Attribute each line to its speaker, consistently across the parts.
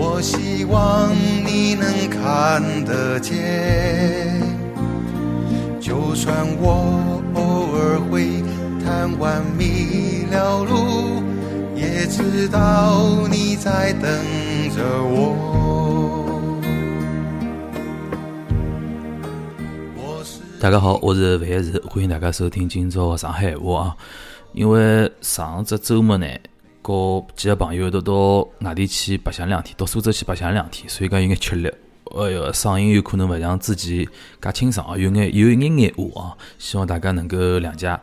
Speaker 1: 我希望你能看得见。就算我偶尔会贪玩迷了路，也知道你在等着我。
Speaker 2: 大家好，我是范一石，欢迎大家收听今朝的上海闲话啊。因为上只周末呢，和几个朋友一道到外地去白相两天，到苏州去白相两天，所以讲有眼吃力。哎哟，嗓音有可能勿像之前介清爽啊，有眼有一眼眼哑啊，希望大家能够谅解。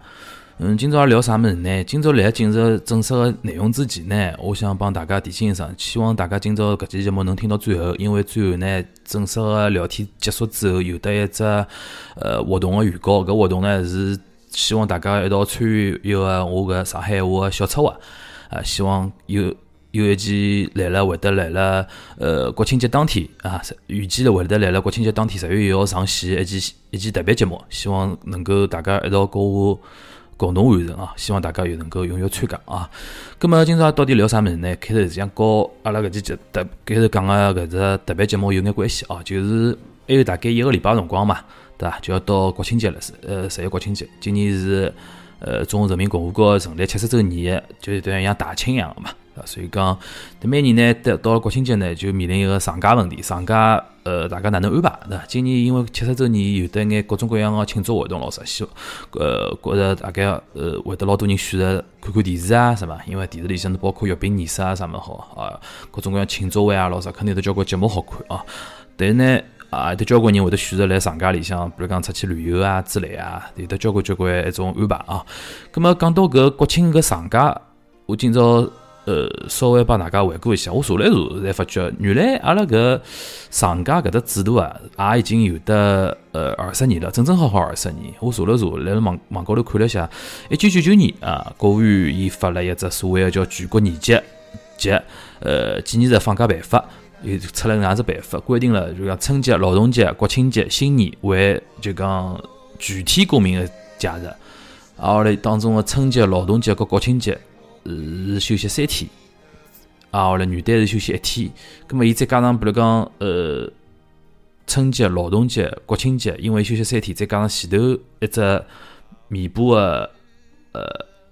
Speaker 2: 嗯，今朝要聊啥物事呢？今朝来进入正式的内容之前呢，我想帮大家提醒一声，希望大家今朝搿期节目能听到最后，因为最后呢，正式的聊天结束之后，有得一只呃活动的预告。搿活动呢是希望大家一道参与一个我搿上海话的小策划，啊，希望有有一期来了会得来了，呃，国庆节当天啊，预计了会得来了国庆节当天十月一号上线一期一期特别节目，希望能够大家一道跟我共同完成啊！希望大家又能够踊跃参加啊！咁么今朝到底聊啥物事呢？开头实际上和阿拉搿期节特开头讲个搿只特别节目有眼关系啊，就是还有大概一个礼拜辰光嘛，对伐？就要到国庆节了，是呃十一国庆节，今年是呃中华人民共和国成立七十周年，就等于像大庆一样个嘛。所以讲，每年呢，到了国庆节呢，就面临一个长假问题。长假，呃，大家哪能安排？对伐？今年因为七十周年，有得眼各种各样个庆祝活动，老实希望，呃，觉着大概呃，会得老多人选择看看电视啊，是伐？因为电视里向包括阅兵仪式啊，啥么好啊，各种各样庆祝会啊，老啥，肯定有交关节目好看啊。但是呢，啊，有得交关人会得选择来长假里向，比如讲出去旅游啊之类啊，有得交关交关一种安排啊。葛么讲到搿国庆搿长假，我今朝。呃，稍微帮大家回顾一下，我查了查，才发觉原来阿拉搿长假搿只制度啊，也已经有得呃二十年了，整整好好二十年。我查了查，辣辣网网高头看了一下，一九九九年啊，国务院伊发了一只所谓的叫全国年节及呃纪念日放假办法，又出了搿样子办法，规定了就讲春节、劳动节、国庆节、新年为就讲全体公民的假日，啊，后来当中的春节、劳动节和国庆节。是休息三天，啊，后来元旦是休息一天，葛末伊再加上比如讲，呃，春节、劳动节、国庆节，因为休息三天，再加上前头一只弥补的，呃，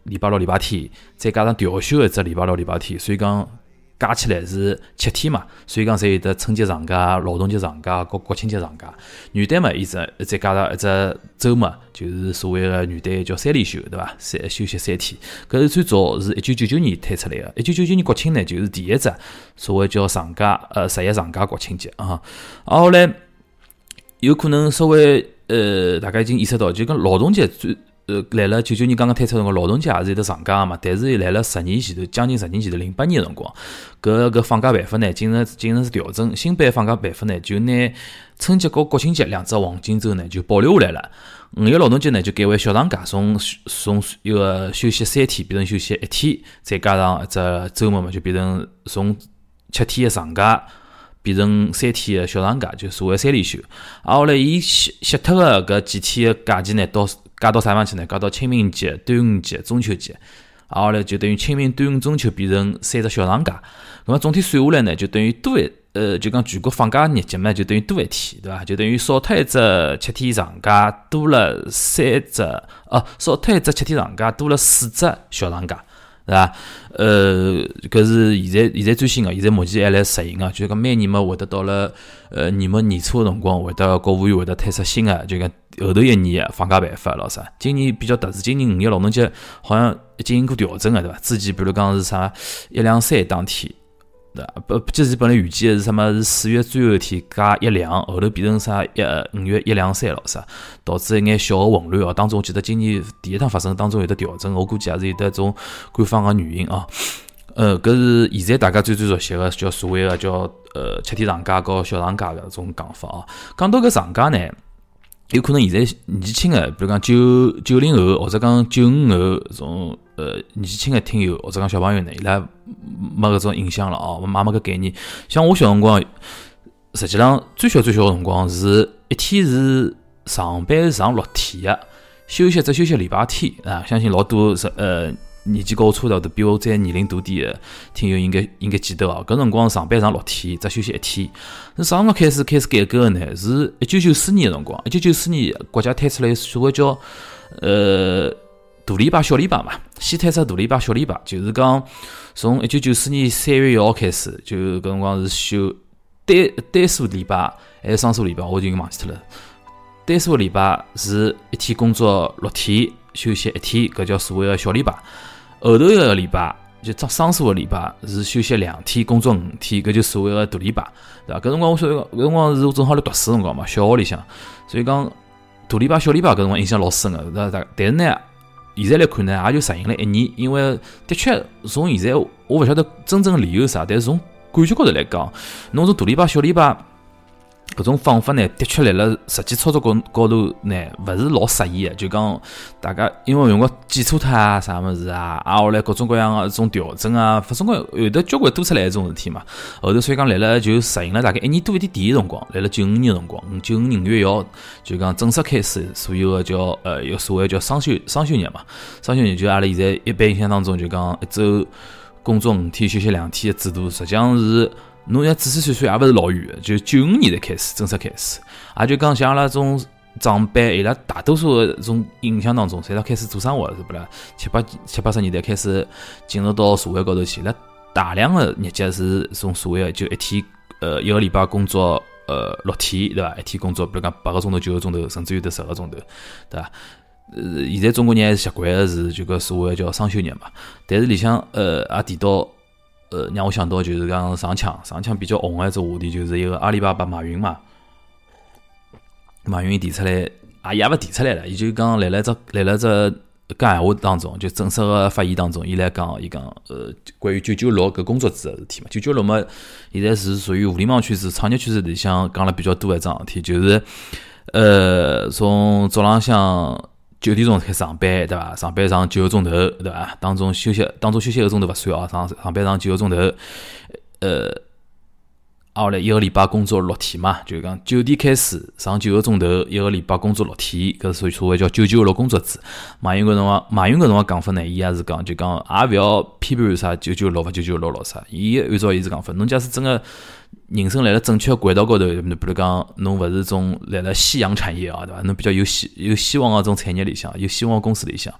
Speaker 2: 礼拜六、礼拜天，再加上调休一只礼拜六、礼拜天，所以讲。加起来是七天嘛，所以讲才有得春节长假、劳动节长假和国庆节长假。元旦嘛，伊只再加上一只周末，就是所谓的元旦叫三连休，对伐？三休息三天。搿是最早是一九九九年推出来个。一九九九年国庆呢，就是第一只所谓叫长假，呃，十一长假国庆节啊。然后来有可能稍微呃，大家已经意识到，就讲劳动节最。呃，来了九九年刚刚推出辰光，劳动节也是有得长假个嘛。但是来了十年前头，将近十年前头，零八年个辰光，搿搿放假办法呢，进行进行是调整。新版放假办法呢，就拿春节和国庆节两只黄金周呢，就保留下来了。五一劳动节呢，就改为小长假，从从一个休息三天变成休息一天，再加上一只周末嘛，就变成从七天个长假变成三天个小长假，就所谓三连休。啊，后来伊歇歇脱个搿几天个假期呢，到加到啥地方去呢？加到清明节、端午节、中秋节，然后来，就等于清明、端午、中秋变成三只小长假。那么总体算下来呢，就等于多一呃，就讲全国放假日节嘛，就等于多一天，对伐？就等于少脱一只七天长假，多了三只哦，少脱一只七天长假，多了四只小长假。是伐？呃，搿是现在现在最新个，现在目前还来实行个，就是讲每年嘛会得到了呃年末年初个辰光，会得国务院会得推出新个，就讲后头一年个放假办法，老啥？今年比较特殊，今年五一劳动节好像进行过调整个，对伐？之前比如讲是啥一两三当天。对不，就是本来预计的是什么？是四月最后一天加一两，后头变成啥一五月一两三了，啥导致一眼小的混乱哦。当中我记得今年第一趟发生当中有得调整，我估计也是有得种官方的原因啊。呃，搿是现在大家最最熟悉个叫所谓个叫呃七天长假和小长假搿种讲法啊。讲到搿长假呢，有可能现在年轻个，比如讲九九零后或者讲九五后种呃年轻的听友或者讲小朋友呢，伊拉没搿种印象了哦，没没搿概念。像我小辰光，实际上最小最小个辰光是一天是上班上六天的，休息只休息礼拜天啊。相信老多是呃年纪高差的，比我再年龄大点的听友应该应该记得哦。搿辰光上班上六天，只休息一天。那啥辰光开始开始改革的呢？是一九九四年个辰光。一九九四年国家推出来所谓叫呃大礼拜、小礼拜嘛。先推出大礼拜、小礼拜，就是讲从一九九四年三月一号开始，就搿辰光是休单单数礼拜还是双数礼拜，我就已经忘记脱了。单数礼拜是一天工作六天，休息一天，搿叫所谓个小礼拜。后头一个礼拜就双双数个礼拜是休息两天，工作五天，搿就所谓个大礼拜，对伐？搿辰光我说搿辰光是我正好辣读书辰光嘛，小学里向，所以讲大礼拜、小礼拜搿辰光印象老深个，对伐？但是呢，现在来看呢，也就实行了一年，因为的确从现在我勿晓得真正理由啥，但是从感觉高头来讲，侬从大礼拜、小礼拜。搿种方法呢，的确辣辣实际操作高高头呢，勿是老适宜个。就讲大家因为用个记错它啊，啥物事啊，啊后来各种各样个一种调整啊，发生个有的交关多出来一种事体嘛。后头所以讲辣辣就适应了大概一年多一点点个辰光，辣辣九五年辰光，九五年五月一号就讲正式开始所有个叫呃，有所谓叫双休双休日嘛。双休日就阿拉现在一般印象当中就讲一周工作五天，休息两天个制度，实际上是。侬要仔细算算，也勿是老远，就九五年才开始正式开始，也就讲像阿拉种长辈，伊拉大多数个种印象当中，侪是开始做生活是不啦？七八七八十年代开始进入到社会高头去，那大量个日脚是从所谓个就一天呃一个礼拜工作呃六天对伐？一天工作比如讲八个钟头、九个钟头，甚至有的十个钟头，对伐？呃，现在中国人还是习惯个是就搿所谓叫双休日嘛，但是里向呃也提到。呃，让我想到就是讲上抢，上抢比较红的一只话题，就是一个阿里巴巴马云嘛，马云提出来，啊也勿提出来了，伊就讲来了只来了只讲闲话当中，就正式个发言当中，伊来讲，伊讲呃关于九九六搿工作制个事体嘛，九九六嘛，现在是属于互联网趋势、创业趋势里向讲了比较多一桩事体，就是呃从早浪向。九点钟开始上班，对伐？上班上九个钟头，对伐？当中休息，当中休息个钟头勿算哦。上上班上九个钟头，呃，后来一个礼拜工作六天嘛，就讲九点开始上九个钟头，一个礼拜工作六天，搿属于所谓叫九九六工作制。马云搿辰光，马云搿辰光讲法呢，伊也是讲，就讲也勿要批判啥九九六勿九九六咯啥。伊按照伊是讲法，侬假使真个。人生来了正确轨道高头，比如讲，侬勿是种来了夕阳产业啊，对伐？侬比较有希有希望个种产业里向，有希望公司里向，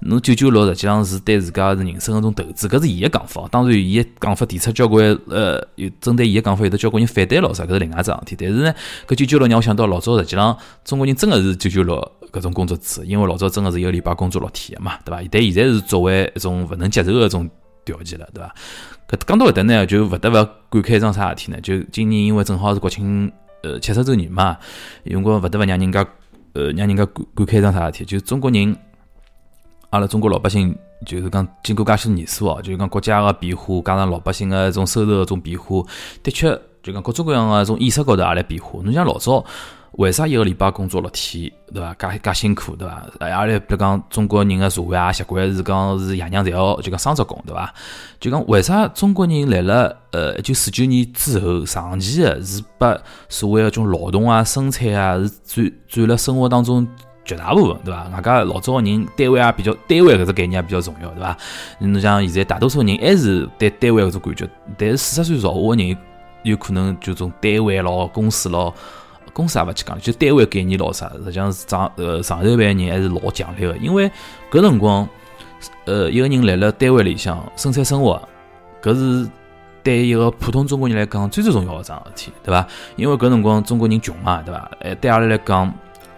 Speaker 2: 侬九九六实际上是对自家是人生个种投资，搿是伊个讲法。当然，伊个讲法提出交关呃，有针对伊个讲法，有的交关人反对咯啥，搿是另外一桩事体。但是呢，搿九九六让我想到老早实际上中国人真个是九九六搿种工作制，因为老早真个是一个礼拜工作六天个嘛，对伐？但现在是作为一种勿能接受个种条件了，对伐？搿讲到搿搭呢，就勿得勿感慨一桩啥事体呢？就今年因为正好是国庆，呃，七十周年嘛，用过勿得勿让人家，呃，让人家感感慨一桩啥事体？就中国人，阿拉中国老百姓，就是讲经过介许多年数哦，就是讲国家个变化，加上老百姓个一种收入个种变化，的确，就讲各种各样个种意识高头也来变化。侬像老早。为啥一个礼拜工作六天，对伐？介介辛苦，对伐？而且比如讲，中国人个社会啊习惯是讲是爷娘侪要就讲双职工，对伐？就讲为啥中国人来了呃一九四九年之后，长期个是把所谓个种劳动啊、生产啊是占占了生活当中绝大部分，对伐？外加老早个人单位也比较单位搿只概念也比较重要，对伐？侬像现在大多数人还是对单位搿种感觉，但是四十岁朝下个人有可能就种单位咯、公司咯。公司也勿去讲，就单位概念老啥，实际上是上呃上头班人还是老强烈个，因为搿辰光，呃一个人来辣单位里向生产生活，搿是对一个普通中国人来讲最最重要个桩事体，对伐？因为搿辰光中国人穷嘛，对伐？哎，对阿拉来讲，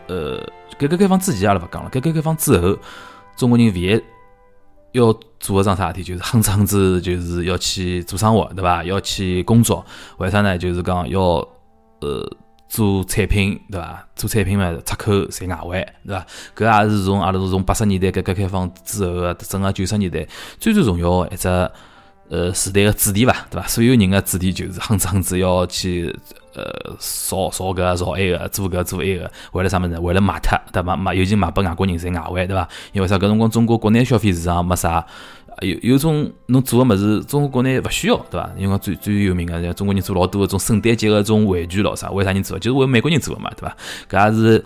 Speaker 2: 呃改革开放之前阿拉勿讲了，改革开放之后，中国人唯一要做个桩啥事体，就是哼哧哼哧就是要去做生活，对伐？要去工作，为啥呢？就是讲要呃。做产品对伐？做产品嘛，出口赚外汇对伐？搿也是从阿拉从八十年代改革开放之后个整个九十年代最最重要个一只呃时代个主题伐，对伐？所有人个主题就是哼哧哼哧要去呃造造搿造埃个，做搿做埃个，为了啥物事？为了卖脱，对伐？卖尤其卖拨外国人赚外汇，对伐？因为啥？搿辰光中国国内消费市场没啥。有有种侬做个物事，中国国内勿需要，对伐？因为最最有名个，中国人做老多个种圣诞节个种玩具咯啥，为啥人做？就是为美国人做个嘛，对伐？搿也是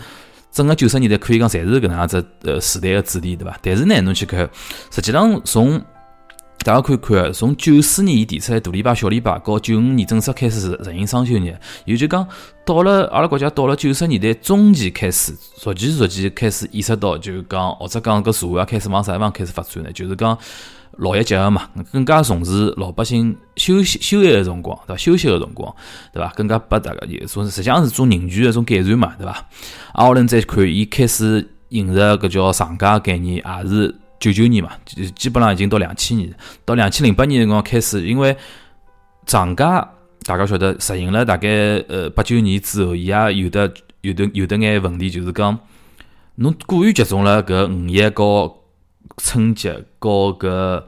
Speaker 2: 整个九十年代可以讲侪是搿能样子呃时代个主题，对伐？但是呢，侬去看，实际上从大家可以看，从九四年伊提出来大礼拜、小礼拜，到九五年正式开始实行双休日，也就讲到了阿拉国家到了九十年代中期开始，逐渐逐渐开始意识到，就讲或者讲搿社会开始往啥地方开始发展呢？就是讲。劳逸结合嘛，更加重视老百姓休息休闲的辰光，对伐？休息的辰光，对伐？更加拨大家有种实际上是种人权个种改善嘛，对伐？啊，后来再看，伊开始引入搿叫长假概念，也是九九年嘛，基基本上已经到两千年，到两千零八年辰光开始，因为长假大家晓得实行了大概呃八九年之后，伊也有的有的有的眼问题，就是讲侬过于集中了搿五一和。春节和搿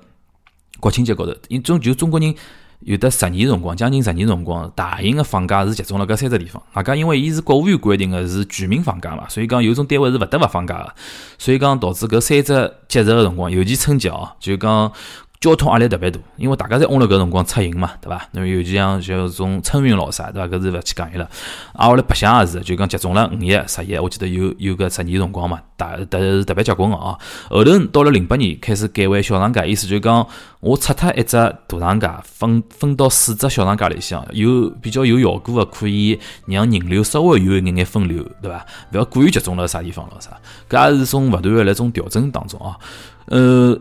Speaker 2: 国庆节高头，因中就中国人有的十年辰光，将近十年辰光，大型个放假是集中了搿三只地方。外加因为伊是国务院规定个是全民放假嘛，所以讲有种单位是勿得勿放假个，所以讲导致搿三只节日个辰光，尤其春节哦，就讲。交通压力特别大，因为大家侪嗡辣搿辰光出行嘛，对伐？那么尤其像像种春运老啥，对伐？搿是勿去讲伊了。啊，后来白相也是，就讲集中了五一、十一，我记得有有个十年辰光嘛，大特是特别结棍个哦。后头到了零八年开始改为小长假，意思就讲我拆脱一只大长假，分分到四只小长假里向，有比较有效果个，可以让人流稍微有一眼眼分流，对伐？勿要过于集中了啥地方咯啥。搿也是种勿断个来种调整当中啊，呃。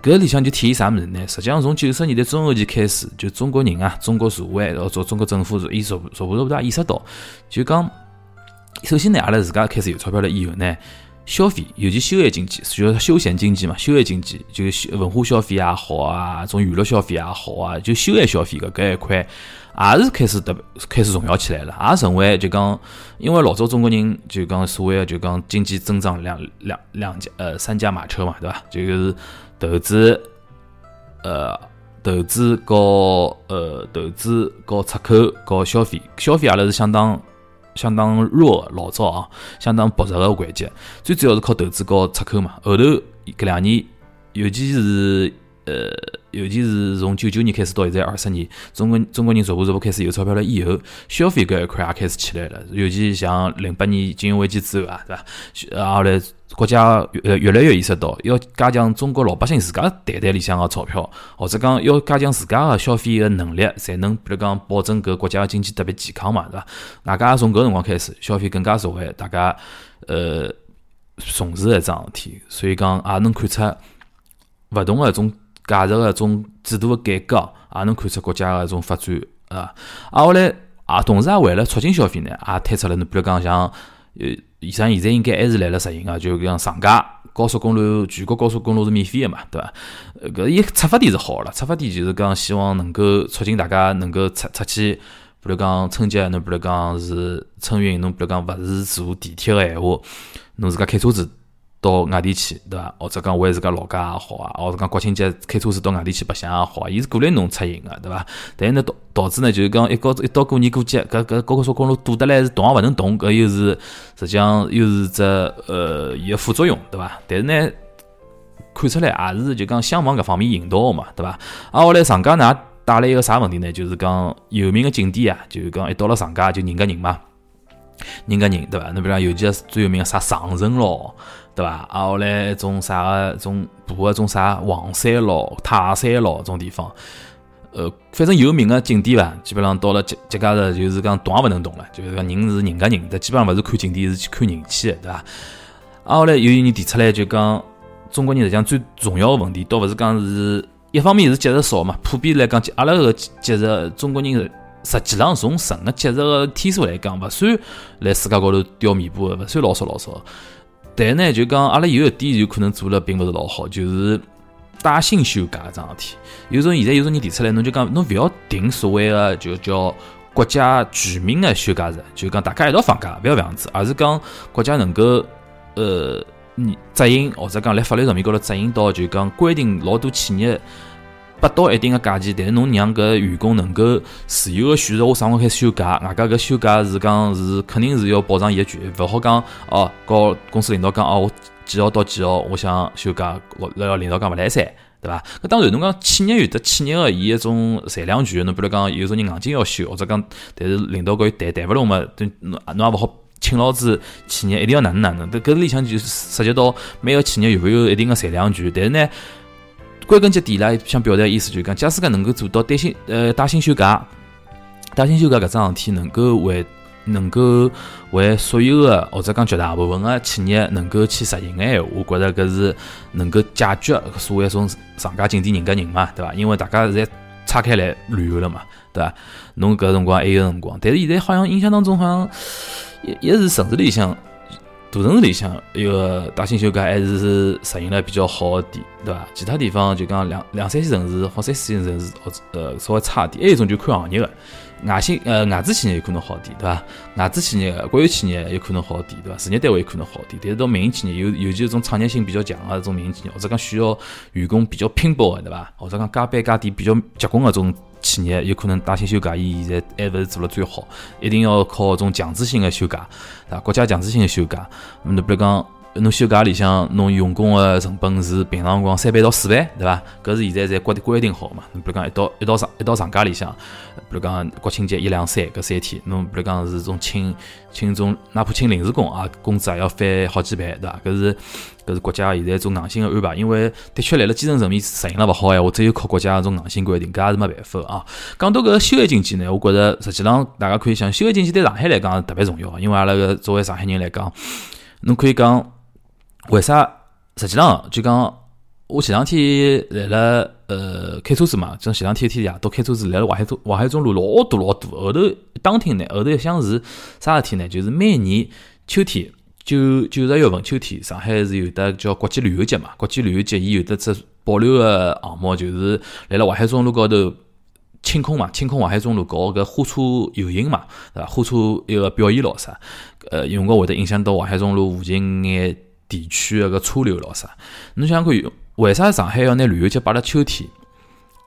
Speaker 2: 搿里向就体现啥物事呢？实际上从九十年代中后期开始，就中国人啊，中国社会，或者中国政府，伊逐逐步逐步意识到，就讲，首先呢，阿拉自家开始有钞票了以后呢，消费，尤其休闲经济，就休闲经济嘛，休闲经济，就文化消费也好啊，种娱乐消费也好啊，就休闲消费搿搿一块，也是开始特开始重要起来了，也成为就讲，因为老早中国人就讲所谓就讲经济增长两两两家呃三驾马车嘛，对伐？就是。投资，呃，投资和呃，投资和出口和消费，消费阿拉是相当相当弱，老早啊，相当薄弱的环节。最主要是靠投资和出口嘛。后头搿两年，尤其是呃，尤其是从九九年开始到现在二十年，中国中国人逐步逐步开始有钞票了以后，消费搿一块也开始起来了。尤其像零八年金融危机之后啊，对伐？后来。国家越越来越意识到，要加强中国老百姓自家袋袋里向个钞票，或者讲要加强自家个消费个能力，才能比如讲保证搿国家个经济特别健康嘛，对伐？大家从搿辰光开始，消费更加实惠，大家呃重视一桩事体，所以讲也能看出勿同个一种价值个一种制度个改革，也能看出国家个一种发展啊。啊，后来啊，同时也为了促进消费呢，也推出了，侬比如讲像呃。以上现在应该还是来了实行啊，就讲上架高速公路，全国高速公路是免费的嘛，对伐？搿一出发点是好了，出发点就是讲希望能够促进大家能够出出去，比如讲春节，侬比如讲是春运，侬比如讲勿是坐地铁个闲话，侬自家开车子。到外地去，对伐？或者讲回自家老家也好啊，或者讲国庆节开车子到外地去白相也好，伊是鼓励侬出行个，对伐？但是呢导导致呢，就是讲一到一到过年过节，搿搿高速公路堵得来是动也勿能动，搿又是实际上又是只呃伊个副作用，对伐？但是呢，看出来也是就讲想往搿方面引导个嘛，对伐？啊，后来长假呢带来一个啥问题呢？就是讲有名个景点啊，就是讲一到了长假就人夹人嘛，人夹人，对伐？侬比如讲尤其是最有名个啥长城咯。对伐？啊，后来种啥个种补个种啥黄山咯、泰山咯种地方，呃，反正有名个景点伐，基本上到了节节假日就是讲动也勿能动了，就是讲人是人家人，的，基本上勿是看景点，是去看人气的，对伐？啊，后来有人提出来就讲，中国人实际上最重要个问题，倒勿是讲是一方面是节日少嘛，普遍来讲，阿拉个节日，中国人实际上从整个节日个天数来讲，勿算来世界高头掉尾巴个，勿算老少老少。但呢，就讲阿拉有一点有可能做了并勿是老好，就是带薪休假这桩事体。有种现在有种人提出来，侬就讲侬勿要定所谓的就叫国家全民的休假日，就讲大家一道放假，勿要这样子，而是讲国家能够呃，你执行或者讲辣法律上面高头执行到，就讲规定老多企业拨到一定个价钱，但是侬让搿员工能够自由个选择，我啥辰光开始休假，外加搿休假是讲是肯定是要保障伊个权益，勿好讲哦，告公司领导讲哦，我几号到几号我想休假，老老领导讲勿来噻。对伐？搿当然，侬讲企业有得企业个伊一种裁量权，侬比如讲有种人硬劲要休，或者讲，但是领导搿谈谈勿拢嘛，侬侬也勿好请老子企业一定要哪能哪能。搿搿里向就涉及到每个企业有勿有一定个裁量权。但是呢，归根结底啦，想表达意思就是讲，假使讲能够做到带薪呃带薪休假，带薪休假搿桩事体能够为能够为所有的或者讲绝大部分的企业能够去实行的闲话，我觉着搿是能够解决所谓一种上家境地人家人嘛，对伐？因为大家现在拆开来旅游了嘛，对伐？侬搿辰光还有辰光，但是现在好像印象当中好像一一是城市里向大城市里向一个大型休假还是实行了比较好的点，对伐？其他地方就讲两两三线城市或三四线城市或者呃稍微差点，还有一种就看行业个。外新呃外资企业有可能好点，对伐？外资企业、国有企业有可能好点，对伐？事业单位有可能好点，但是到民营企业，尤尤其是种创业性比较强的这种民营企业，或者讲需要员工比较拼搏的，对伐？或者讲加班加点比较结棍的这种企业，有可能带薪休假，伊现在还勿是做了最好，一定要靠这种强制性的休假，对伐？国家强制性的休假，那比如讲。侬休假里向，侬用工个成本是平常辰光三倍到四倍，对伐？搿是现在侪规规定好嘛？侬比如讲一到一到长一到长假里向，比如讲国庆节一两三搿三天，侬比如讲是种请请种，哪怕请临时工啊，工资也要翻好几倍，对伐？搿是搿是国家现在种硬性个安排，因为的确辣辣基层层面实行了勿好闲话，只有靠国家种硬性规定，搿也是没办法啊。讲到搿休闲经济呢，我觉着实际上大家可以想，休闲经济对上海来讲特别重要，因为阿拉个作为上海人来讲，侬可以讲。为啥？实际上就讲，我前两天来了，呃，开车子嘛，就前两天天夜到开车子来了淮海中淮海中路老多老多。后头当天呢，后头一想是啥事体呢？就是每年秋天九九十月份秋天，上海是有的叫国际旅游节嘛。国际旅游节伊有的只保留个项目，就是来了淮海中路高头清空嘛，清空淮海中路搞搿火车游行嘛，对伐？火车一个表演咯啥？呃，用光会得影响到淮海中路附近眼。地区个个车流咯啥？侬想看，为啥上海要拿旅游节摆辣秋天？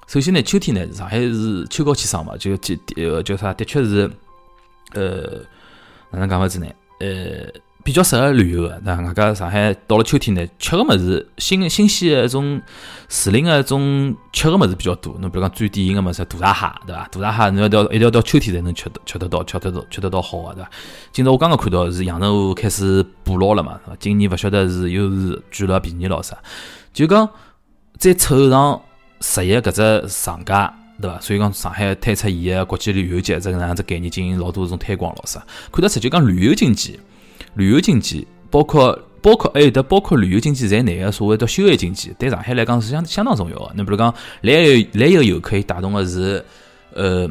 Speaker 2: 首先呢，秋天呢，上海是秋高气爽嘛，就就呃叫啥？的确是，呃，哪能讲法子呢？呃。比较适合旅游个，那外加上海到了秋天呢，吃个物事新新鲜个一种时令个一种吃个物事比较多。侬比如讲最典型个物事，大闸蟹，对伐？大闸蟹侬要到一定要到秋天才能吃吃得到，吃得到吃得到好个，对伐？今朝我刚刚看到是阳澄湖开始捕捞了嘛？今年勿晓得是又是贵了便宜了啥？就讲再凑上十一搿只长假，对伐？所以讲上海推出伊个国际旅游节这个能样子概念进行老多种推广了啥？看得出就讲旅游经济。旅游经济包括包括还有的包括旅游经济在内的所谓的休闲经济，对上海来讲是相相当重要的。你比如讲来游来游游可以带动的是呃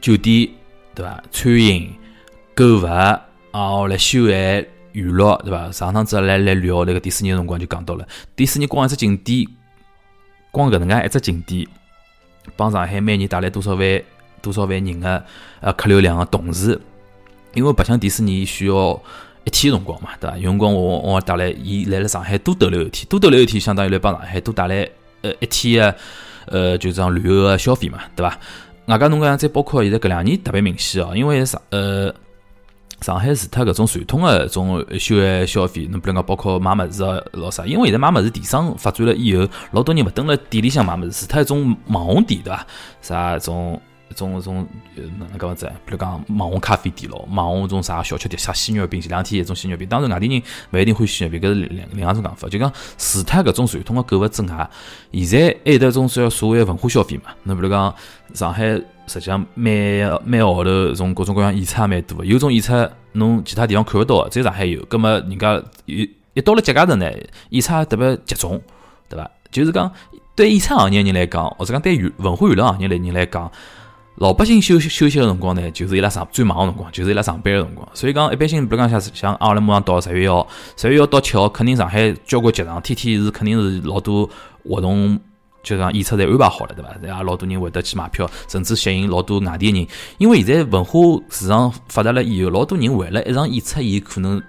Speaker 2: 酒店对吧？餐饮、购物啊，来休闲娱乐对吧？上趟子来来聊那个迪士尼的辰光就讲到了，迪士尼光一只景点，光搿能介一只景点，帮上海每年带来多少万多少万人的呃客流量的同时。因为白相迪士尼需要一天辰光嘛，对伐？有辰光我我带来伊来了上海多逗留一天，多逗留一天相当于来帮上海多带来呃一天的呃就样旅游个消费嘛，对伐？外加侬讲再包括现在搿两年特别明显哦，因为上呃上海除脱搿种传统的种休闲消费，侬比如讲包括买物事啊老啥，因为现在买物事电商发展了以后，老多人勿蹲辣店里向买物事，除脱一种网红店，对伐？啥种。种种哪能讲法子？比如讲网红咖啡店咯，网红种啥小吃店，啥鲜肉饼，前两天一种鲜肉饼。当然外地人勿一定欢喜鲜肉饼，搿是另另外种讲法。就讲除脱搿种传统个购物之外，现在还有得种叫所谓文化消费嘛。侬比如讲上海实际上每每个号头种各种各样演出也蛮多，有种演出侬其他地方看勿到，只有上海有。葛末人家有一到了节假日呢，演出特别集中，对伐？就是讲对演出行业人来讲，或者讲对娱文化娱乐行业人来讲。老百姓休休息个辰光呢，就是伊拉上最忙个辰光，就是伊拉上班个辰光。所以讲，一般性，比如讲像像阿拉马上到十月一号，十月一号到七号，肯定上海交关剧场，天天是肯定是老多活动，就讲演出侪安排好了，对伐？然后老多人会得去买票，甚至吸引老多外地人。因为现在文化市场发达了以后，老多人为了一场演出，伊可能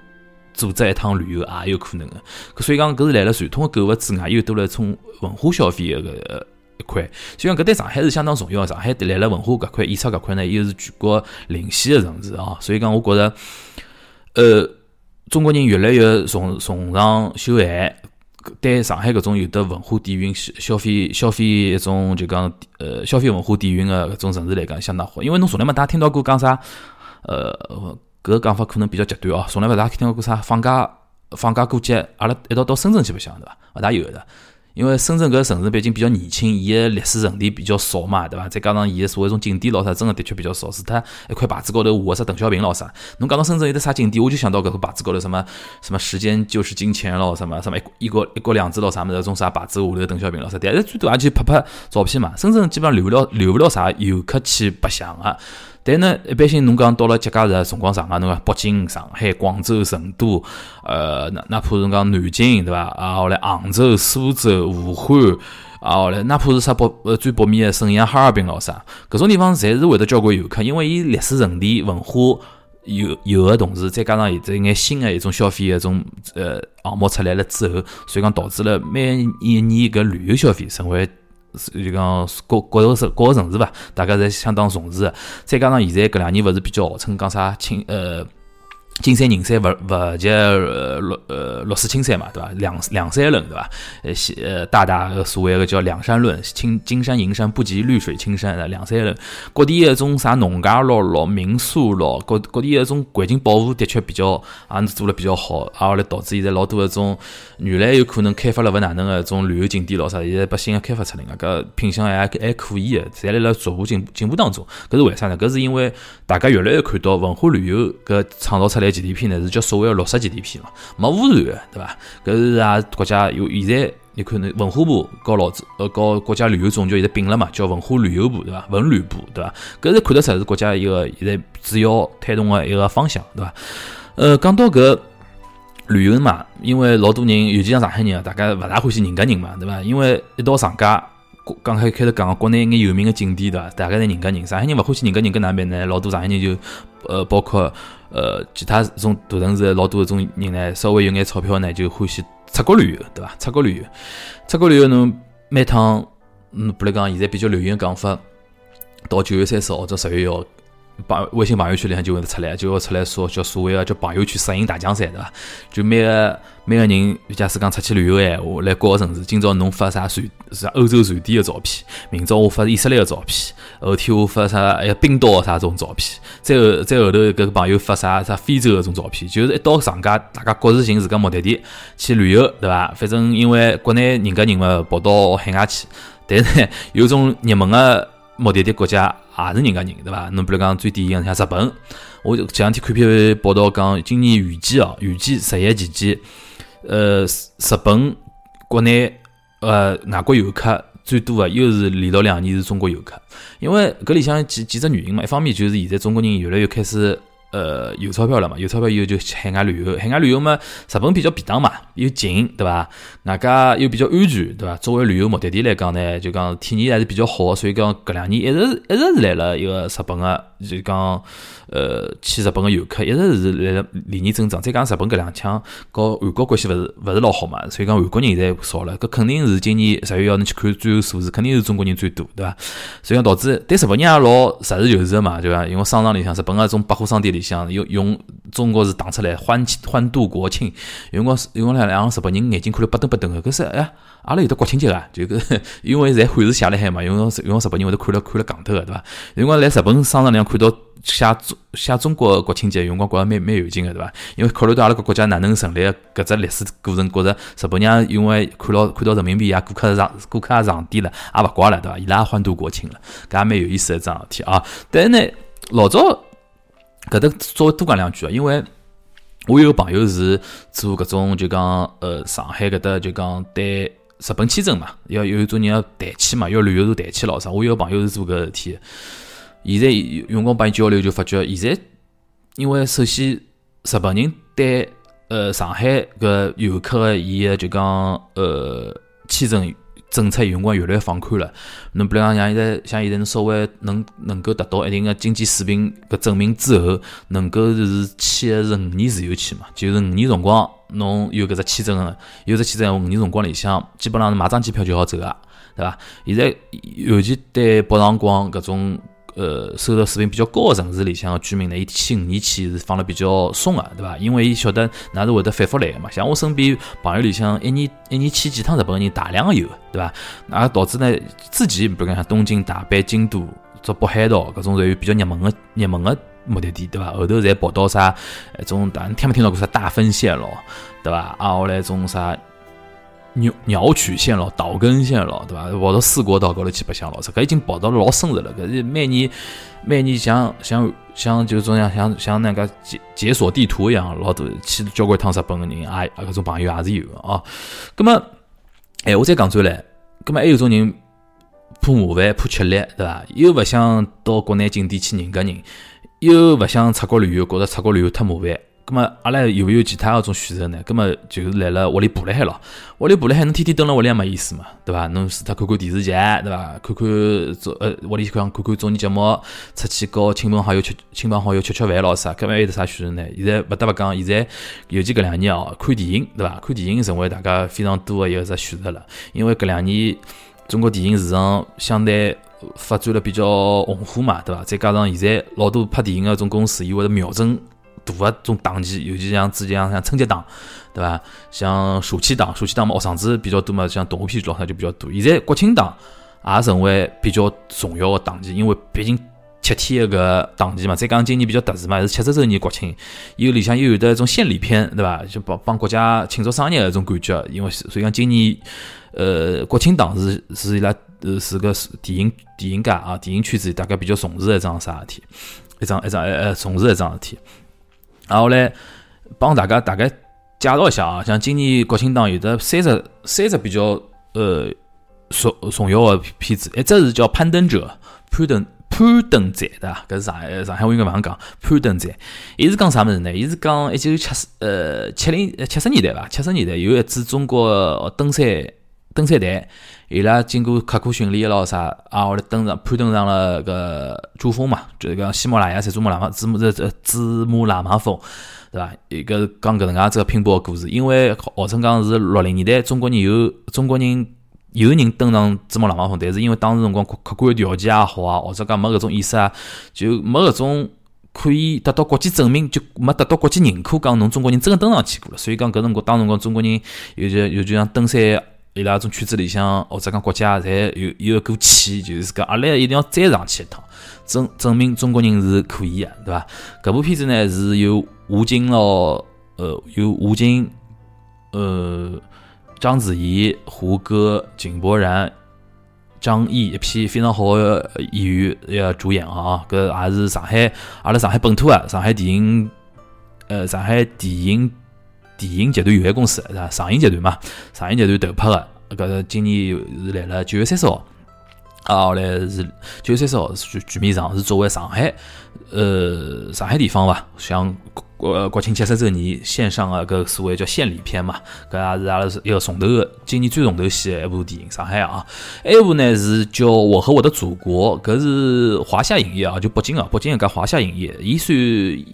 Speaker 2: 组织一趟旅游也有可能个。所以讲，搿是来了传统个购物之外，又多了一种文化消费个一块，所以讲搿对上海是相当重要。上海辣辣文化搿块、演出搿块呢，又是全国领先的城市啊。所以讲，我觉着，呃，中国人越来越崇崇尚休闲，对上海搿种有的文化底蕴消费消费一种就讲呃消费文化底蕴的搿种城市来讲相当好。因为侬从来没大家听到过讲啥，呃，搿讲法可能比较极端哦，从来没大听到过啥放假。放假过节，阿拉一道到深圳去白相，对伐？勿大有的，因为深圳搿个城市毕竟比较年轻，伊个历史沉淀比较少嘛，对伐？再加上伊个所谓种景点咾啥，真个的确比较少。除脱一块牌子高头画个啥邓小平咾啥，侬讲到深圳有得啥景点，我就想到搿个牌子高头什么什么时间就是金钱咾，什么什么一国一国两制咾啥物事，种啥牌子下头邓小平咾啥，但是最多也就拍拍照片嘛。深圳基本上留勿了留勿了啥游客去白相个。但呢，一般性侬讲到了节假日辰光长啊，侬讲北京、上海、广州、成都，呃，哪哪怕是讲南京，对伐？啊，后来杭州、苏州、武汉，啊，后来哪怕是啥北呃最北面的沈阳、哈尔滨咾啥，搿种地方侪是会得交关游客，因为伊历史沉淀、文化有有的同时，再加上有这一眼新的一种消费一种呃项目出来了之后，所以讲导致了每一年搿旅游消费成为。就讲各各个城各个城市伐，大家侪相当重视。再加上现在搿两年勿是比较号称讲啥清呃。金山银山勿勿及呃六呃六四青山嘛，对伐？两两山论，对伐？呃，呃，大大所谓个叫两山论，青金山银山不及绿水青山的两山论。各地一种啥农家乐咯、民宿咯，各各地一种环境保护的确比较也是做了比较好，啊，后来导致现在老多一种原来有可能开发了勿哪能个一种旅游景点咯啥，现在把新个开发出来个，搿品相还还可以个，侪辣辣逐步进进步当中。搿是为啥呢？搿是因为大家越来越看到文化旅游搿创造出来。GDP 呢是叫所谓的绿色 GDP 嘛，没污染的，对伐？搿是啊，国家有现在你看那文化部搞老子呃搞国家旅游总局现在并了嘛，叫文化旅游部，对伐？文旅部，对伐？搿是看得出是国家一个现在主要推动的一个方向，对伐？呃，讲到搿旅游嘛，因为老多人，尤其像上海人啊，大家勿大欢喜人夹人嘛，对伐？因为一到长假。刚开开头讲国内一眼有名的景点对伐？大概侪人家人，上海人勿欢喜人家人，搿哪办呢？老多上海人就呃，包括呃其他种大城市老多种人呢，稍微有眼钞票呢，就欢喜出国旅游，对伐？出国旅游，出国旅游侬每趟嗯，不来讲，现在比较流行讲法，到九月三十号或者十月一号。朋微信朋友圈里向就会出来，就会出来说叫所谓的叫朋友圈摄影大奖赛，对伐？就每个每个人，假使讲出去旅游闲话，来各个城市，今朝侬发啥瑞啥欧洲瑞典的照片，明朝我发以色列的照片，后天我发啥哎冰岛啥种照片，再后再后头搿朋友发啥啥非洲的种照片，就是一到长假，大家各自寻自家目的地去旅游，对伐？反正因为国内人家人嘛跑到海外去，但是呢有种热门的。目的地国家也是人家人，对伐？侬比如讲最典型像日本，我前两天看篇报道讲，今年预计哦，预计十一期间，呃，日本国内呃外国游客最多的又是连续两年是中国游客，因为搿里向几几只原因嘛，一方面就是现在中国人越来越开始。呃，有钞票了嘛？有钞票以后就去海外旅游。海外旅游嘛，日本比较便当嘛，又近，对伐？外加又比较安全，对伐？作为旅游目的地来讲呢，就讲体验还是比较好。所以讲，搿两年一直一直是来了一个日本个，就讲呃，去日本的游客一直是来了连年增长。再讲日本搿两枪和韩国关系勿是勿是老好嘛？所以讲韩国人现在少了，搿肯定是今年十月要侬去看最后数字，肯定是中国人最多，对伐？所以讲导致对日本人也老实事求是的嘛，对伐？因为商场里向日本个种百货商店里。向用用中国是打出来欢庆欢度国庆，用光用光两个日本人眼睛看了不瞪不瞪的，可是哎，阿拉有的国庆节啊，就搿 因为侪汉字写了海嘛，用用用日本人会得看了看了戆头个对伐？用光来日本商场里向看到写中写中国国庆节，用光觉着蛮蛮有劲个对伐？因为考虑到阿拉个国家哪能成立搿只历史过程，觉着日本人因为看到看到人民币啊，顾客上顾客也上低了，也勿怪了对伐？伊拉欢度国庆了，搿也蛮有意思一桩事体啊。但是呢，老早。搿搭稍微多讲两句啊，因为我有个朋友是做搿种就讲呃上海搿搭就讲对日本签证嘛，要有一种人要代签嘛，要旅游是代签老啥。我有个朋友是做搿事体，现在用光帮伊交流就发觉，现在因为首先日本人对呃上海搿游客伊个就讲呃签证。政策用光越来越放宽了，侬比如讲像现在，像现在侬稍微能能够达到一定的经济水平搿证明之后，能够是签的是五年自由签嘛，就是五年辰光，侬有搿只签证，有只签证五年辰光里向，基本上是买张机票就好走啊。对伐？现在尤其对北上广搿种呃收入水平比较高的城市里向的居民呢，伊签五年签是放了比较松个，对伐？因为伊晓得哪是会得反复来个嘛。像我身边朋友里向一年一年签几趟日本人大量个有，对伐？那导致呢之前比如讲像东京、大阪、京都、做北海道搿种属于比较热门个热门个目的地，对伐？后头侪跑到啥一种，大听没听到过啥大分县咯，对伐？啊，后来种啥？鸟鸟取县咯，岛根县咯，对伐？跑到四国岛高头去白相咯，这个已经跑到老深入了。搿是每年每年像像像就种像像像那个解解锁地图一样，老多去交关趟日本个人啊，搿种朋友也是有个啊。葛么，哎，我再讲转来，葛么还有种人怕麻烦、怕吃力，对伐？又勿想到国内景点去人夹人，又勿想出国旅游，觉着出国旅游太麻烦。咁么，阿拉有没有其他嗰种选择呢？咁么就是来了屋里补了海咯。屋里补了海，侬天天蹲辣屋里也没意思嘛，对伐？侬除脱看看电视剧，对伐？看看综呃屋里看看看综艺节目，出去搞亲朋好友吃亲朋好友吃吃饭咯啥。咁么还有得啥选择呢？现在勿得勿讲，现在尤其搿两年哦，看电影，对伐？看电影成为大家非常多的一个选择了。因为搿两年中国电影市场相对发展了比较红火嘛，对伐？再加上现在老多拍电影个种公司，伊会得瞄准。大个种档期，尤其像之前像春节档，对伐？像暑期档，暑期档嘛，学生子比较多嘛，像动画片老啥就比较多。现在国庆档也成为比较重要的档期，因为毕竟七天一个档期嘛。再讲今年比较特殊嘛，是七十周年国庆，又里向又有的种献礼片，对伐？就帮帮国家庆祝生日一种感觉。因为所以讲今年，呃，国庆档是是伊拉呃是个电影电影界啊，电影圈子大概比较重视的一桩啥事体，一桩一桩呃呃重视的一桩事体。然后嘞，帮大家大概介绍一下啊，像今年国庆档有的三十三十比较呃重重要的片子，一只是叫《攀登者》，攀登攀登者对伐？搿是上海上海话应该勿能讲攀登者。伊是讲啥物事呢？伊是讲一九七十呃七零七十年代伐？七十年代有一支中国登山登山队，伊拉经过刻苦训练咯啥，啊，后来登上攀登上了个珠峰嘛，就是讲喜马拉雅山珠穆朗玛珠穆这这珠穆朗玛峰，对伐？一个讲搿能介这个拼搏个故事，因为号称讲是六零年代中国人有中国人有人登上珠穆朗玛峰，但是因为当时辰光客观条件也好啊，或者讲没搿种意识啊，就没搿种可以得到国际证明，就没得到国际认可，讲侬中国人真个登上去过了。所以讲搿辰光当时辰光中国人有就有就像登山。伊拉种圈子里向，或者讲国家，侪有有一股气，就是讲阿拉一定要再上去一趟，证证明中国人是可以的，对伐？搿部片子呢是由吴京咯，呃，有吴京，呃，章子怡、胡歌、井柏然、张译一批非常好的演员要主演啊！搿也是上海阿拉上海本土啊，上海电影，呃，上海电影。电影集团有限公司是吧？上影集团嘛，上影集团投拍的，搿今年是来了九月三十号，啊，后来是九月三十号是剧面上是作为上海，呃，上海地方伐，像。国国庆七十周年线上个搿所谓叫献礼片嘛，搿也是阿拉是一个重头个今年最重头戏的一部电影。上海啊，埃部呢是叫《我和我的祖国》，搿是华夏影业啊，就北京啊，北京一家华夏影业，伊算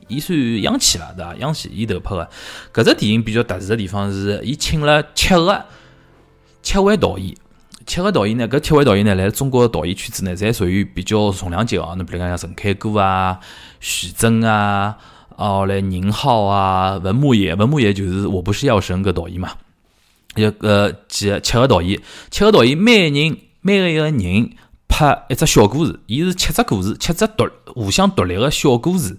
Speaker 2: 伊算央企了，对伐？央企伊头拍个。搿只电影比较特殊的地方是，伊请了七个七位导演，七个导演呢，搿七位导演呢，来中国导演圈子呢，侪属于比较重量级哦。侬比如讲像陈凯歌啊、徐峥啊。哦，来宁浩啊，文牧野，文牧野就是我不是药神搿导演嘛，一个几七个导演，七个导演每人每个一个人拍一只小故事，伊是七只故事，七只独互相独立个小故事，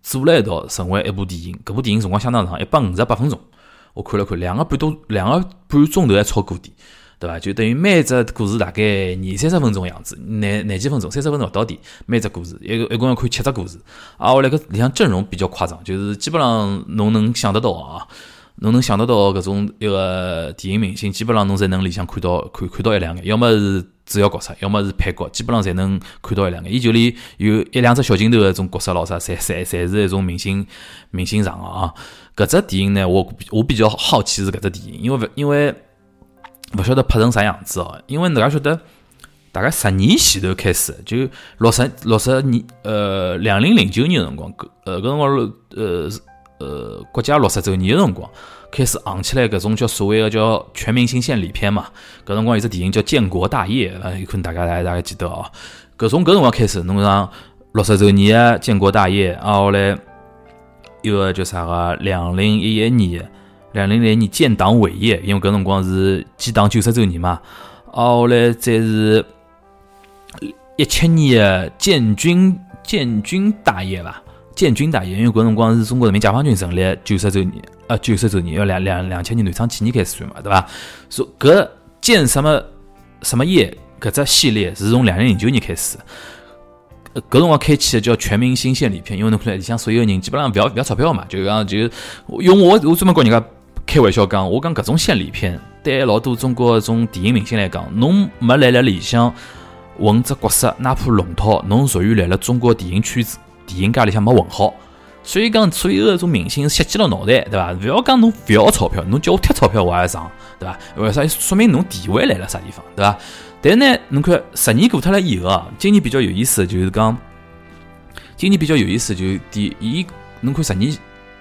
Speaker 2: 组了一道成为一部电影。搿部电影辰光相当长，一百五十八分钟，我看了看，两个半多两个半钟头还超过点。对伐？就等于每只故事大概二三十分钟样子，廿廿几分钟，三十分钟勿到底。每只故事一个一共要看七只故事。啊，我来个里向阵容比较夸张，就是基本上侬能想得到啊，侬能想得到搿种一个电影明星，基本上侬侪能里向看到看看到一两个，要么是主要角色，要么是配角，基本上侪能看到一两个。伊就连有一两只小镜头的种角色，老啥，侪侪侪是一种明星明星上啊。搿只电影呢，我我比较好奇是搿只电影，因为因为。勿晓得拍成啥样子哦，因为大家晓得，大概十年前头开始，就六十六十年，呃，两零零九年辰光，呃，搿辰光，呃，呃国家六十周年个辰光，开始行起来搿种叫所谓个叫全明星献礼片嘛。搿辰光有只电影叫《建国大业》，有可能大家大大概记得哦。搿从搿辰光开始，侬像六十周年个《建国大业》，啊后来有个叫啥个两零一一年，两零零一年建党伟业，因为搿辰光是建党九十周年嘛。啊后来再是一七年建军建军大业伐？建军大业，因为搿辰光是中国人民解放军成立九十周年，呃，九十周年要两两两千年南昌起义开始算嘛，对伐？说搿建什么什么业搿只系列是从两零零九年开始，搿辰光开启的叫全明星献礼片，因为侬看里向所有人基本上勿要勿要钞票嘛，就讲就用我我专门跟人家开玩笑讲，我讲搿种献礼片对老多中国种电影明星来讲，侬没来了里向混只角色，哪怕龙套，侬属于来了中国电影圈子。电影界里向没混好，所以讲所有搿种明星设计了脑袋，对伐？勿要讲侬勿要钞票，侬叫我贴钞票我也上，对伐？为啥？说明侬地位来了啥地方，对伐？但是呢，侬看十年过脱了以后啊，今年比较有意思，就是讲今年比较有意思，就第一，侬看十年。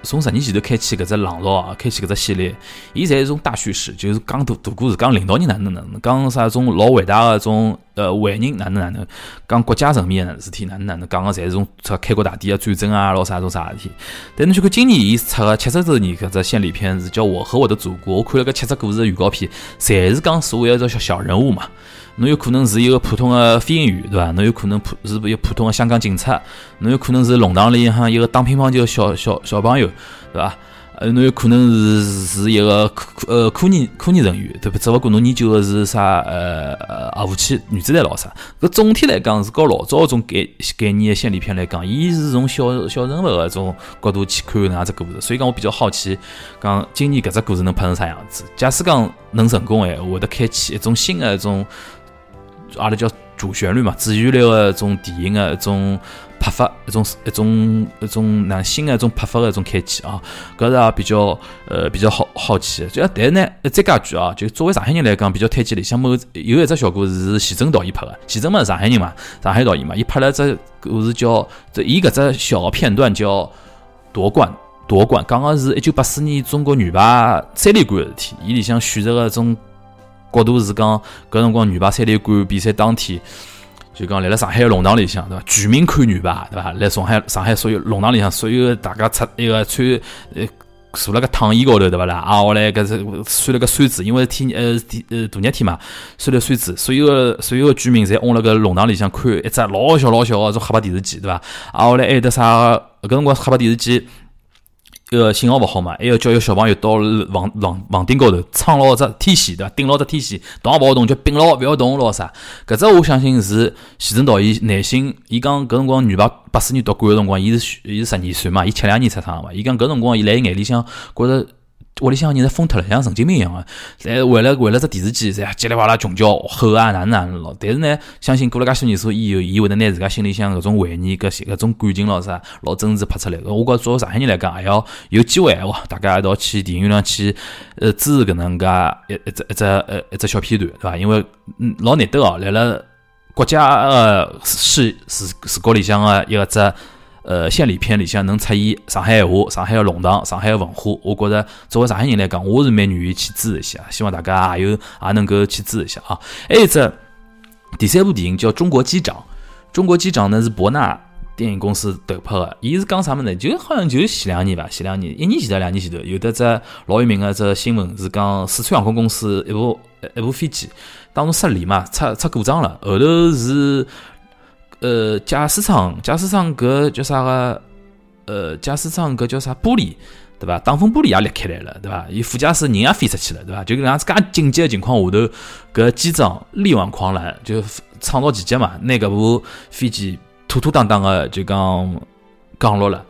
Speaker 2: 从十年前头开启搿只浪潮啊，开启搿只系列，伊侪是种大叙事，就是讲大大故事，讲领导人哪能哪能，讲啥种老伟大个种呃伟人哪能哪能，讲国家层面个事体哪能哪能，讲个侪是种出开国大典啊、战争啊，老啥种啥事体。但侬去看今年伊出个七十周年搿只献礼片是叫《我和我的祖国》，我看了搿七只故事预告片，侪是讲所谓个小小人物嘛。侬有可能是一个普通的飞行员，对伐？侬有可能普是一个普通的香港警察，侬有可能是弄堂里向一个打乒乓球小小小朋友，对伐？呃，侬有可能是是一个科呃科研科研人员，对不？只不过侬研究的是啥呃核武器、原子弹咾啥？搿总体来讲是和老早种概概念的献礼片来讲，伊是从小小人物个种角度去看哪只故事，所以讲我比较好奇，讲今年搿只故事能拍成啥样子？假使讲能成功诶，会得开启一种新的一种。阿拉叫主旋律嘛，主旋律个一种电影个一种拍法，一种一种一种那新的一种拍法个一种开启啊，搿是啊比较呃比较好好奇。就但是呢，再加句啊，就作为上海人来讲，比较推荐里向某有一只小故事是徐峥导演拍个，徐峥嘛是上海人嘛，上海导演嘛，伊拍了只故事叫这伊搿只小片段叫夺冠夺冠，讲个是一九八四年中国女排三连冠个事体，伊里向选择个种。角度是讲，搿辰光女排三连冠比赛当天，就讲来了上海个弄堂里向，对伐？全民看女排，对伐？来上海上海所有弄堂里向，所有大家出一个穿呃坐辣个躺椅高头，对伐啦？啊，后来搿是拴了个扇子，因为天呃天呃大热天嘛，拴了扇子，所有个所有个居民侪嗡辣个弄堂里向看一只老小老小个种黑白电视机，对伐？啊，后来还有得啥？搿辰光黑白电视机。呃信号勿好嘛，还要叫一个小朋友到房房房顶高头撑牢只天线，对伐？顶牢只天线，动也勿好动，就屏牢勿要动咯啥？搿只我相信是徐峥导演内心，伊讲搿辰光女排八四年夺冠个辰光，伊是伊是十二岁嘛，伊七两年出生个嘛，伊讲搿辰光伊辣伊眼里向觉着。屋里向人侪疯脱了，像神经病一样个，侪为了为了只电视机，侪叽里哇啦穷叫吼啊，哪能哪能咯？但是呢，相信过了介许年数以后，伊会得拿自家心里向搿种怀念、搿些搿种感情咯啥，老真实拍出来。我觉作为上海人来讲，还要有机会闲话，大家一道去电影院去，呃，支持搿能介一一只一只呃一只小片段，对伐？因为嗯老难得哦，来了国家个视视视角里向个一个只。呃，献礼片里向能出现上海话、上海个弄堂、上海个文化，我觉着作为上海人来讲，我是蛮愿意去支持一下。希望大家也有也能够去支持一下啊！还有只第三部电影叫《中国机长》，《中国机长》呢是博纳电影公司投拍的，伊是讲啥么呢？就好像就前两年吧，前两年，一年前头、两年前头，有的只老有名个只新闻是讲四川航空公司一部一部飞机当中失联嘛，出出故障了，后头是。呃，驾驶舱，驾驶舱搿叫啥个？呃，驾驶舱搿叫啥玻璃，对伐？挡风玻璃也裂开来了，对伐？伊副驾驶人也飞出去了，对伐？就搿样子介紧急个情况下头，搿机长力挽狂澜，就创造奇迹嘛，拿搿部飞机妥妥当当的就讲降落了，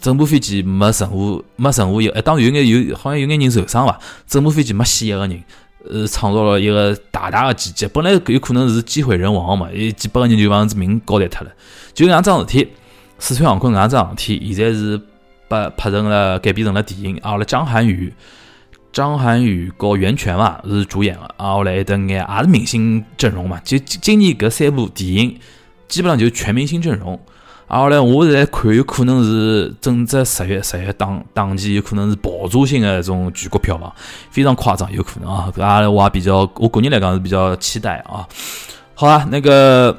Speaker 2: 整部飞机没任何没任何一，当然有眼有好像有眼人受伤伐？整部飞机没死一个人。呃，创造了一个大大的奇迹。本来有可能是机毁人亡嘛，有几百个人就把子命交代脱了。就搿样桩事体，四川航空搿样桩事体，现在是把拍成了改编成了电影。阿拉张涵予、张涵予和袁泉嘛是主演的，啊，后来等眼也是明星阵容嘛。就今年搿三部电影，基本上就是全明星阵容。啊后来我在看，有可能是整只十月十月档档期有可能是爆炸性的一种全国票房，非常夸张，有可能啊。啊，我也比较，我个人来讲是比较期待啊。好啊，那个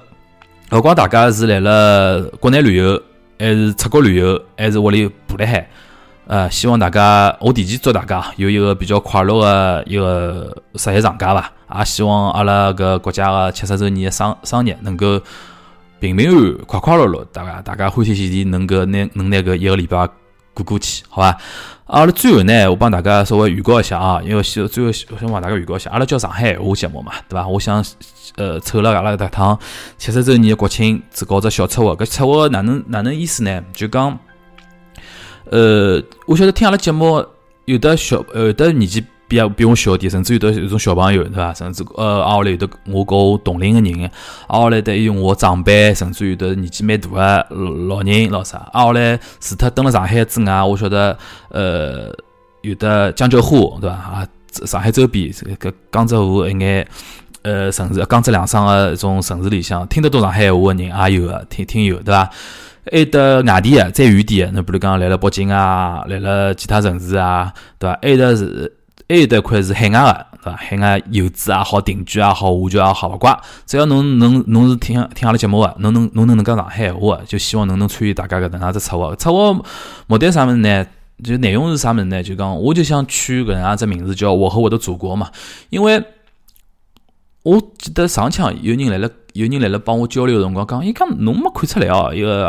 Speaker 2: 勿管大家是来了国内旅游，还是出国旅游，还是屋里补辣海。呃，希望大家，我提前祝大家有一个比较快乐的一个十一长假吧。也希望阿拉搿国家的七十周年的生生日能够平平安安、快快乐乐，大家大家欢天喜地，能够拿能拿搿一个礼拜过过去，好吧？阿拉最后呢，我帮大家稍微预告一下啊，因为希最后想帮大家预告一下，阿拉叫上海话节目嘛，对伐？我想呃凑了阿拉搿趟七十周年的国庆，只搞只小策划，搿策划哪能哪能意思呢？就讲。呃，我晓得听阿拉节目，有的小，有的年纪比比我小点，甚至有的有种小朋友，对伐？甚至呃，啊，后来有的我跟我同龄的人，啊，后来的有我长辈，甚至有的年纪蛮大的老人老啥，啊，后来除脱登了上海之外，我晓得呃，有的江浙沪，对伐？啊，上海周边搿江浙沪一眼呃城市，江浙两省的一种城市里向，听得懂上海话的人也有个，听听有，对伐？还有得外地的，再远点的，侬比如讲来了北京啊，来了其他城市啊，对伐？还有得是，还有得块是海外的，对伐？海外游子也好，定居也好，华侨也好，勿怪，只要侬能侬是听听阿拉节目的，侬能侬能能讲上海话，就希望侬能参与大家搿能样子策划。策划目的啥物事呢？就内容是啥物事呢？就讲我就想取搿能样子名字叫我和我的祖国嘛，因为我记得上腔有人来了。有人来了帮我交流的辰光，讲，伊讲侬没看出来哦，一个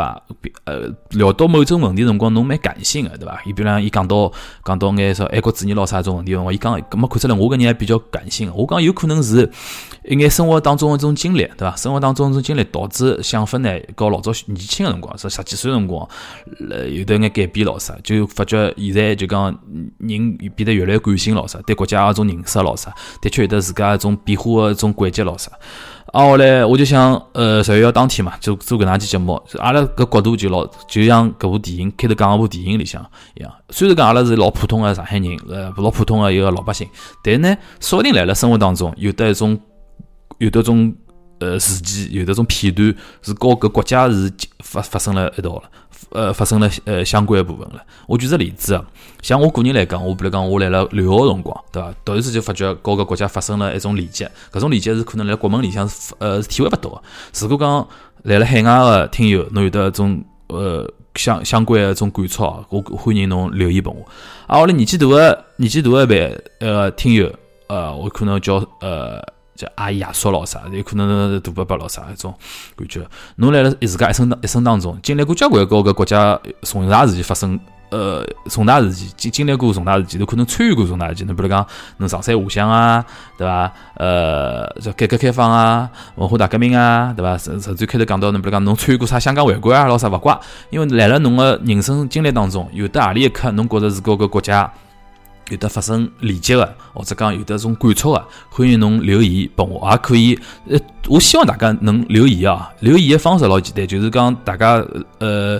Speaker 2: 呃聊到某种问题辰光，侬蛮感性的，对伐？伊比如伊讲到讲到眼说爱国主义咾啥种问题辰光，伊讲没看出来，我搿人还比较感性。我讲有可能是一眼生活当中一种经历，对伐？生活当中一种经历导致想法呢，和老早年轻个辰光，是十几岁辰光，呃，有得眼改变咾啥，就发觉现在就讲人变得越来越感性咾啥，对国家一种认识咾啥，的确有得自家一种变化个一种轨迹咾啥。啊，后来我就想，呃，十一号当天嘛，就做搿能期节目，阿拉搿角度就老，就像搿部电影开头讲搿部电影里向一样。虽然讲阿拉是老普通个上海人，呃，老普通的一个老百姓，但呢，说不定来了生活当中有得一种，有的种呃事件，有的种片段是和搿国家是发发生了一道了。呃，发生了呃相关的部分了。我举个例子啊，像我个人来讲，我比如讲我来了留学辰光，对伐？突然之间发觉各个国家发生了一种连接，搿种连接是可能辣国门里向是呃是体会勿到。如果讲来了海外的听友，侬有得一种呃相相关个种感触啊，我欢迎侬留言拨我。啊，我来年纪大个年纪大个辈呃听友，呃，我可能叫呃。叫阿姨、爷叔咾啥，有可能大伯伯咾啥一种感觉。侬来了自家一生当一生当中，经历过交关个国家重大事件发生，呃，重大事件经经历过重大事件，侬可能参与过重大事件。侬比如讲，侬上山下乡啊，对伐？呃，叫改革开放啊，文化大革命啊，对伐？甚甚至开头讲到，侬比如讲，侬参与过啥香港会馆啊，咾啥勿怪，因为来了侬个人生经历当中，有的何里一刻，侬觉着是搿个国家。有的发生连接的，或者讲有的种感触的，欢迎侬留言拨我，也可以。呃，我希望大家能留言啊，留言的方式老简单，就是讲大家呃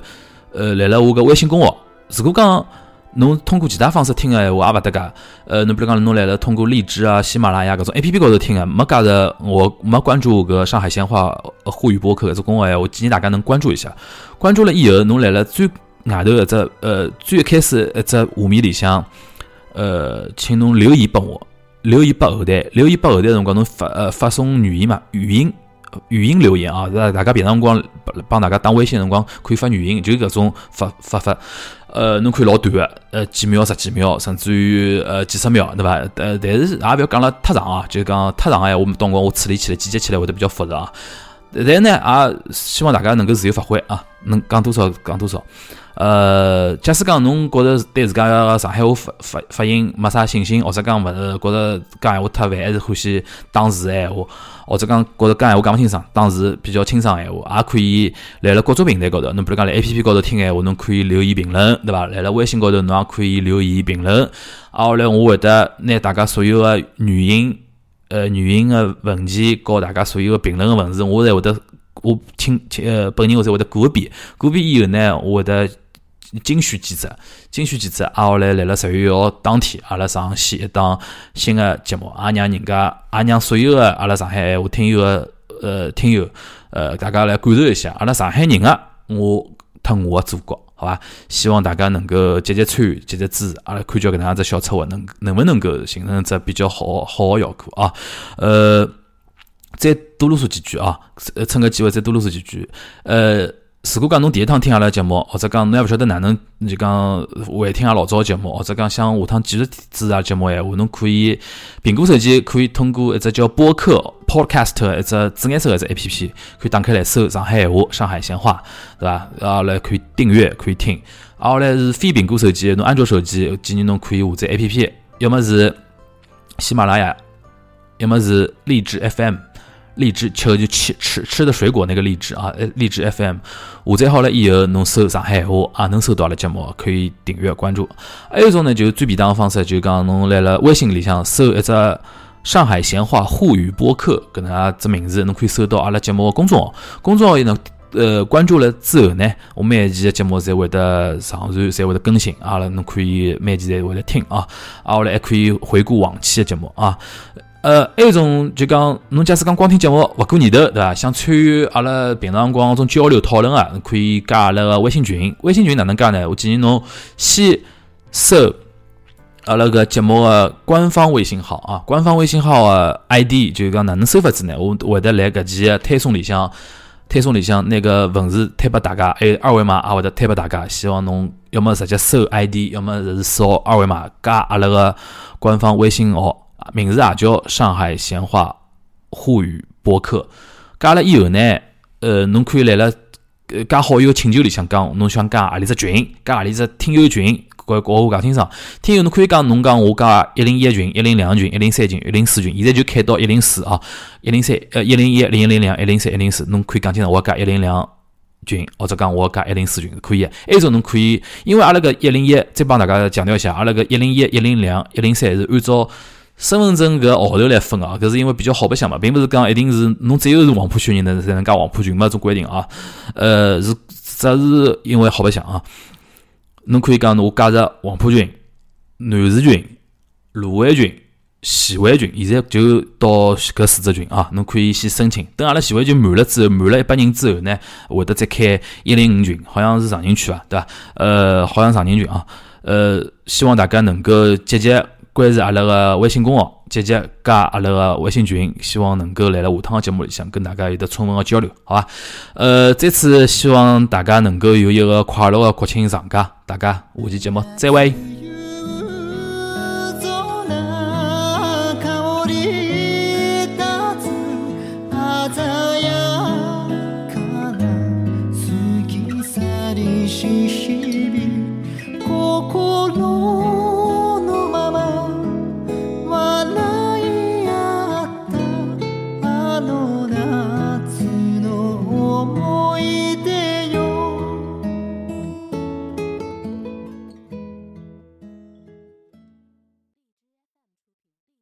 Speaker 2: 呃来了我个微信公号。如果讲侬通过其他方式听的闲话，也勿搭噶。呃，侬比如讲侬来了通过荔枝啊、喜马拉雅搿种 A P P 高头听的，没加入我没关注搿上海闲话沪语播客搿只公号闲话，建议大家能关注一下。关注了以后，侬来了最外头一只呃最开始一只画面里向。呃，请侬留言拨我，留言拨后台，留言拨后台辰光，侬发呃发送语音嘛，语音语音留言啊，大大家平常辰光帮大家打微信辰光可以发语音，就搿种发发发，呃，侬可以老短个，呃几秒十几秒，甚至于呃几十秒，对伐？呃，但是也勿要讲了太长啊，就讲太长哎，我们当辰光我处理起来、剪辑起来会得比较复杂啊。但呢，也希望大家能够自由发挥啊，能讲多少讲多少。呃，假使讲侬觉着对自家个上海话发发发音没啥信心，或者讲勿是觉着讲闲话太烦，还是欢喜打字闲话，或者讲觉着讲闲话讲勿清爽，打字比较清爽闲话，也可以来了各种平台高头。侬比如讲来 A P P 高头听闲话，侬可以留言评论，对伐？来了微信高头，侬也可以留言评论。啊，后来我会得拿大家所有个语音，呃，语音个文件，和大家所有个评论个文字，我侪会得我听呃本人我才会得过一遍，过一遍以后呢，我会得。精选几只，精选几只，啊，后来来了十月一号当天，阿拉上线一档新的节目，也让人家，也让所有的阿拉上海话听友的呃听友，呃，大家来感受一下，阿拉上海人的我特我的祖国，好吧？希望大家能够积极参与、积极支持，阿拉看叫搿能样子小策划能能不能够形成只比较好好的效果啊？呃，再多啰嗦几句啊，趁个机会再多啰嗦几句，呃。如果讲侬第一趟听阿拉节目，或者讲侬还勿晓得哪能就讲回听阿拉老早节目，或者讲想下趟继续支持阿拉节目闲话，侬可以苹果手机可以通过一只叫播客 （Podcast） 一只紫颜色一只 A P P，可以打开来搜上海闲话、上海闲话，对伐？然后来可以订阅，可以听。然后来是非苹果手机，侬安卓手机建议侬可以下载 A P P，要么是喜马拉雅，要么是荔枝 F M。荔枝吃就吃吃吃的水果那个荔枝啊，呃，荔枝 FM 下载好了以后，侬搜上海话啊，能搜到阿拉节目，可以订阅关注。还有一种呢，就是最便当的方式，就讲侬来了微信里向搜一只上海闲话沪语播客，搿能啊只名字，侬可以搜到阿拉节目的公众号。公众号呢，呃，关注了之后呢，我每期的节目侪会得上传，侪会得更新，阿拉侬可以每期侪会得听啊，啊，后来还可以回顾往期的节目啊。呃，还有一种就讲，侬假使讲光听节目勿过瘾头，对伐？想参与阿拉平常光种交流讨论啊，可以加阿拉个微信群。微信群哪能加呢？我建议侬先搜阿拉个节目个官方微信号啊，官方微信号个 ID 就讲哪能搜法子呢？我会得来搿期推送里向，推送里向那个文字推拨大家，还有二维码也会得推拨大家。希望侬要么直接搜 ID，要么是扫二维码加阿拉个官方微信号。名字啊叫上海闲话沪语播客，加了以后呢，呃，侬可以来了，呃，加好友请求里向讲，侬想加何里只群，加何里只听友群，跟跟我讲清爽。听友侬可以讲，侬讲我加一零一群、一零两群、一零三群、一零四群，现在就开到一零四啊，一零三呃一零一、零一零两、一零三、一零四，侬可以讲清爽，我加一零两群，或者讲我加一零四群可以。还有种侬可以，因为阿拉个一零一，再帮大家强调一下，阿拉个一零一、一零两、一零三是按照。身份证搿号头来分啊，搿是因为比较好白相嘛，并不是讲一定是侬只有是黄浦区人能才能加黄浦群嘛，种规定啊。呃，是只是因为好白相啊。侬可以讲侬加入黄浦群、南市群、卢湾群、徐汇群，现在就到搿四只群啊。侬可以先申请，等阿拉徐汇群满了之后，满了一百人之后呢，会得再开一零五群，好像是常人区啊，对伐？呃，好像常人群啊。呃，希望大家能够积极。关注阿拉个微信公号，积极加阿拉个微信群，希望能够来了下趟个节目里向跟大家有得充分个交流，好伐？呃，再次希望大家能够有一个快乐个国庆长假，大家下期节目再会。